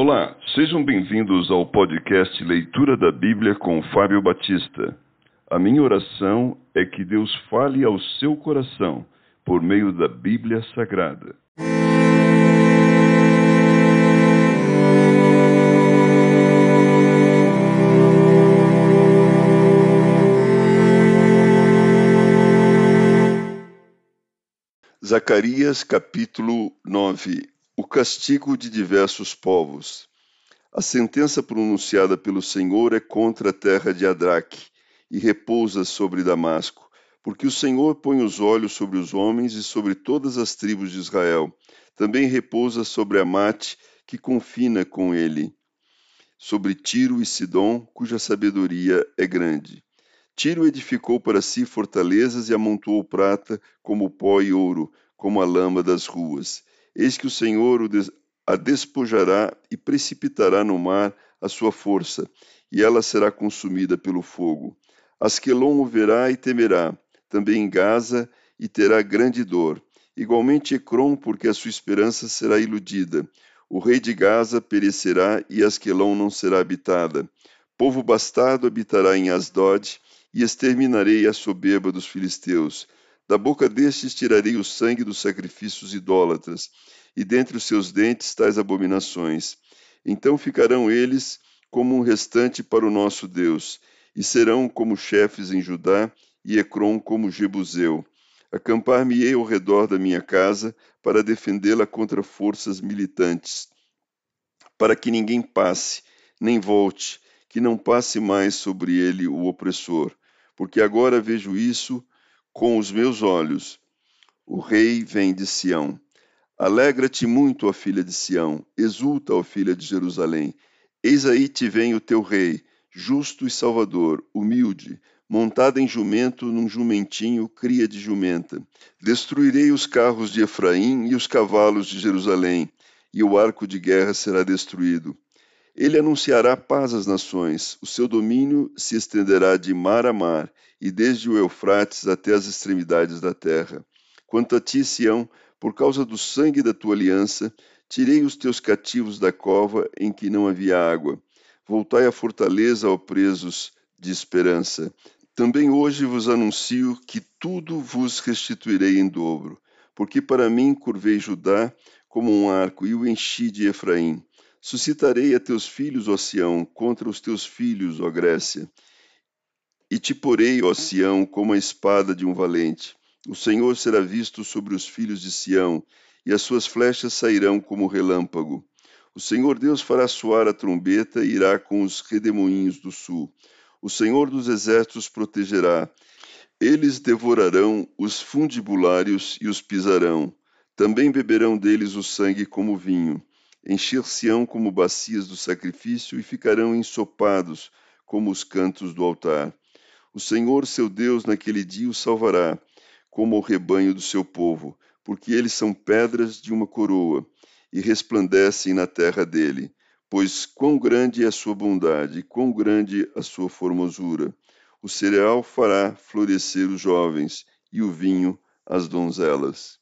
Olá, sejam bem-vindos ao podcast Leitura da Bíblia com Fábio Batista. A minha oração é que Deus fale ao seu coração por meio da Bíblia Sagrada. Zacarias capítulo 9 O castigo de diversos povos. A sentença pronunciada pelo Senhor é contra a terra de Adraque e repousa sobre Damasco, porque o Senhor põe os olhos sobre os homens e sobre todas as tribos de Israel. Também repousa sobre Amate, que confina com ele, sobre Tiro e Sidom, cuja sabedoria é grande. Tiro edificou para si fortalezas e amontoou prata como pó e ouro, como a lama das ruas. Eis que o Senhor a despojará e precipitará no mar a sua força, e ela será consumida pelo fogo. Asquelon o verá e temerá, também Gaza, e terá grande dor. Igualmente Ecrom, porque a sua esperança será iludida. O rei de Gaza perecerá e Asquelon não será habitada. Povo bastardo habitará em Asdod, e exterminarei a soberba dos filisteus. Da boca destes tirarei o sangue dos sacrifícios idólatras, e dentre os seus dentes tais abominações. Então ficarão eles como um restante para o nosso Deus, e serão como chefes em Judá, e Ecrom como Jebuseu. Acampar-me-ei ao redor da minha casa, para defendê-la contra forças militantes, para que ninguém passe, nem volte, que não passe mais sobre ele o opressor, porque agora vejo isso com os meus olhos. O rei vem de Sião. Alegra-te muito, ó filha de Sião, exulta, ó filha de Jerusalém. Eis aí te vem o teu rei, justo e salvador, humilde, montado em jumento, num jumentinho, cria de jumenta. Destruirei os carros de Efraim e os cavalos de Jerusalém, e o arco de guerra será destruído. Ele anunciará paz às nações, o seu domínio se estenderá de mar a mar, e desde o Eufrates até as extremidades da terra. Quanto a ti, Sião, por causa do sangue da tua aliança, tirei os teus cativos da cova em que não havia água. Voltai à fortaleza, ó presos de esperança. Também hoje vos anuncio que tudo vos restituirei em dobro, porque para mim curvei Judá como um arco e o enchi de Efraim. Suscitarei a teus filhos, ó Sião, contra os teus filhos, ó Grécia. E te porei, ó Sião, como a espada de um valente. O Senhor será visto sobre os filhos de Sião, e as suas flechas sairão como relâmpago. O Senhor Deus fará soar a trombeta e irá com os redemoinhos do sul. O Senhor dos exércitos protegerá. Eles devorarão os fundibulários e os pisarão. Também beberão deles o sangue como vinho encher-se-ão como bacias do sacrifício e ficarão ensopados como os cantos do altar. O Senhor seu Deus naquele dia os salvará, como o rebanho do seu povo, porque eles são pedras de uma coroa e resplandecem na terra dele. Pois quão grande é a sua bondade, quão grande a sua formosura. O cereal fará florescer os jovens e o vinho as donzelas.